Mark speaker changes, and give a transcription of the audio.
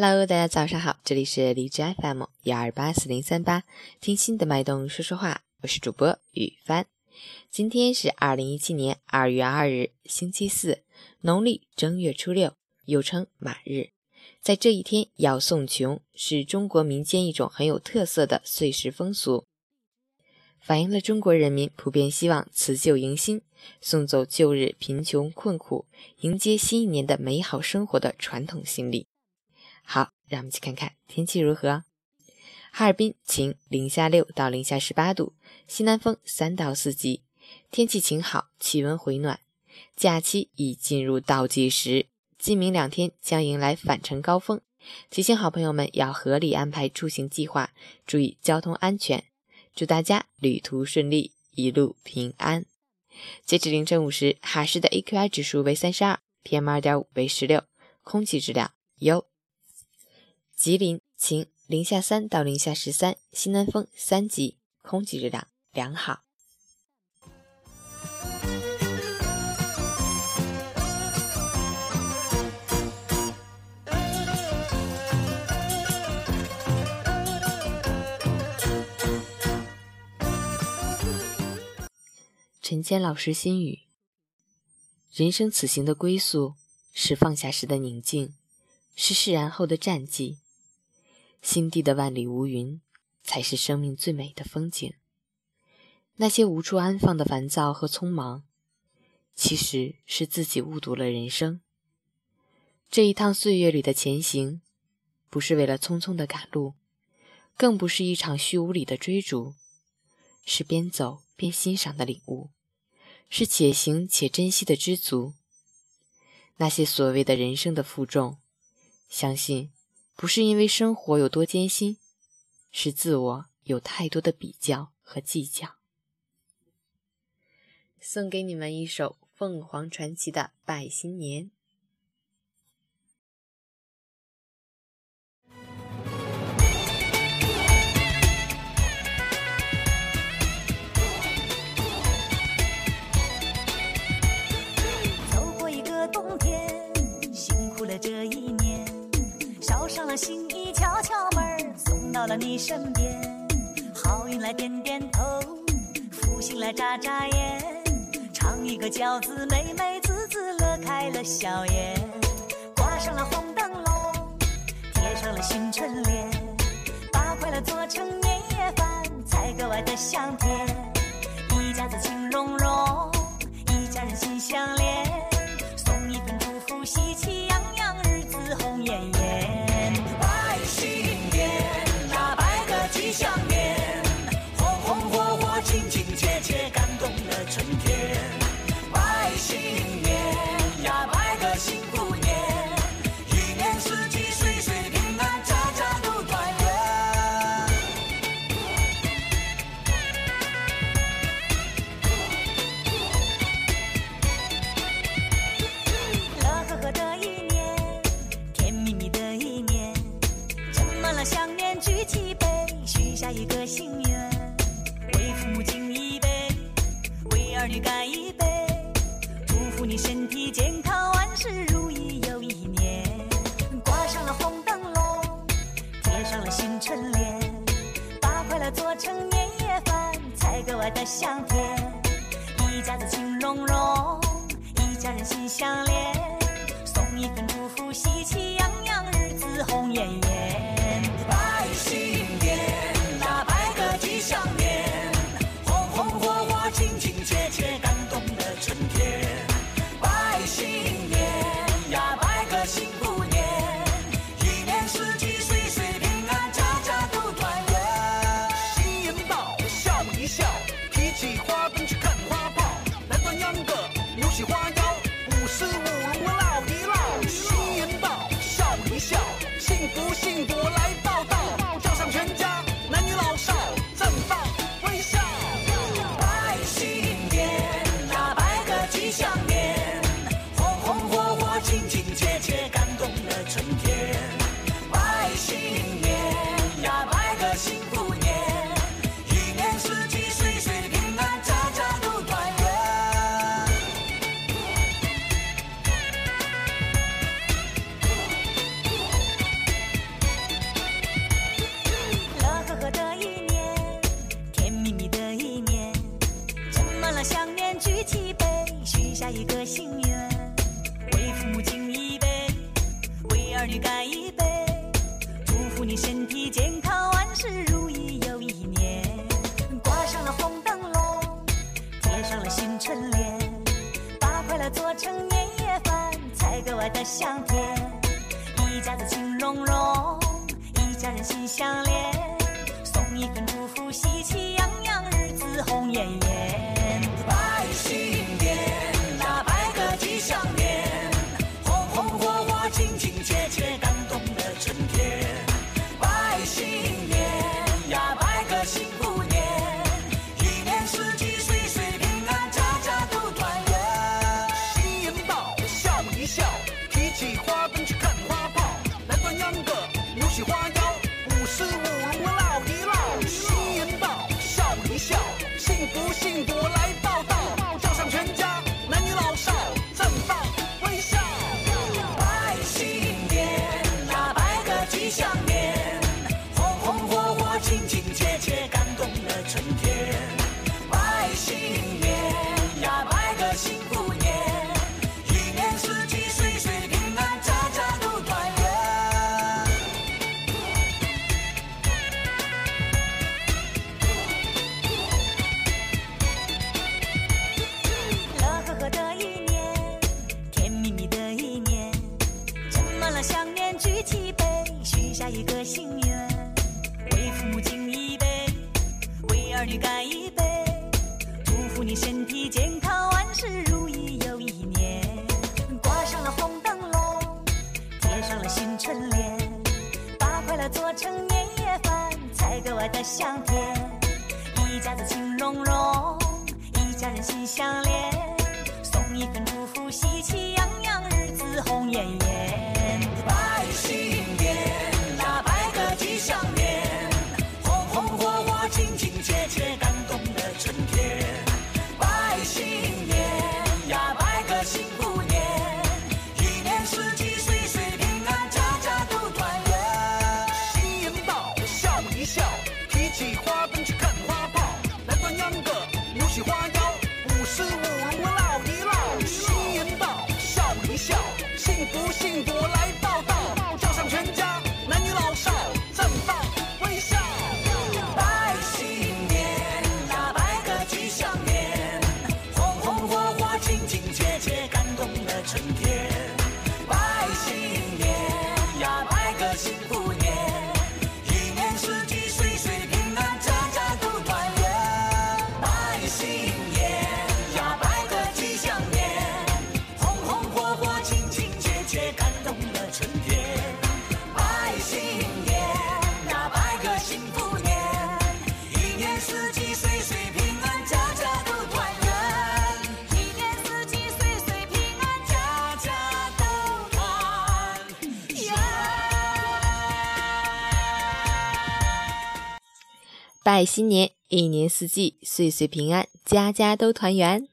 Speaker 1: Hello，大家早上好，这里是荔枝 FM 幺二八四零三八，听心的脉动说说话，我是主播雨帆。今天是二零一七年二月二日，星期四，农历正月初六，又称马日。在这一天要送穷，是中国民间一种很有特色的岁时风俗，反映了中国人民普遍希望辞旧迎新，送走旧日贫穷困苦，迎接新一年的美好生活的传统心理。好，让我们去看看天气如何。哈尔滨晴，零下六到零下十八度，西南风三到四级，天气晴好，气温回暖。假期已进入倒计时，今明两天将迎来返程高峰，提醒好朋友们要合理安排出行计划，注意交通安全。祝大家旅途顺利，一路平安。截止凌晨五时，哈市的 AQI 指数为三十二，PM 二点五为十六，空气质量优。吉林晴，零下三到零下十三，西南风三级，空气质量良好。陈坚老师心语：人生此行的归宿，是放下时的宁静，是释然后的战绩。心地的万里无云，才是生命最美的风景。那些无处安放的烦躁和匆忙，其实是自己误读了人生。这一趟岁月里的前行，不是为了匆匆的赶路，更不是一场虚无里的追逐，是边走边欣赏的领悟，是且行且珍惜的知足。那些所谓的人生的负重，相信。不是因为生活有多艰辛，是自我有太多的比较和计较。送给你们一首凤凰传奇的《拜新年》。
Speaker 2: 了你身边。好运来点点头，福星来眨眨眼。尝一个饺子，美美滋滋乐开了笑颜。挂上了红灯笼，贴上了新春联，把快乐做成年夜饭，才格外的香甜。一家子情融融，一春联，把快乐做成年夜饭，才格外的香甜。一家子情融融，一家人心相连，送一份祝福，喜气春联把快乐做成年夜饭才格外的香甜一家子情融融一家人心相连送一份祝福喜气洋洋日子红艳艳。干一杯祝福你身体健康万事如意又一年。挂上了红灯笼贴上了新春联把快乐做成年夜饭才格外的香甜。一家子情融融一家人心相连送一份祝福喜气洋洋日子红艳艳。拜新
Speaker 1: 拜新年一年四季岁岁平安家家都团圆。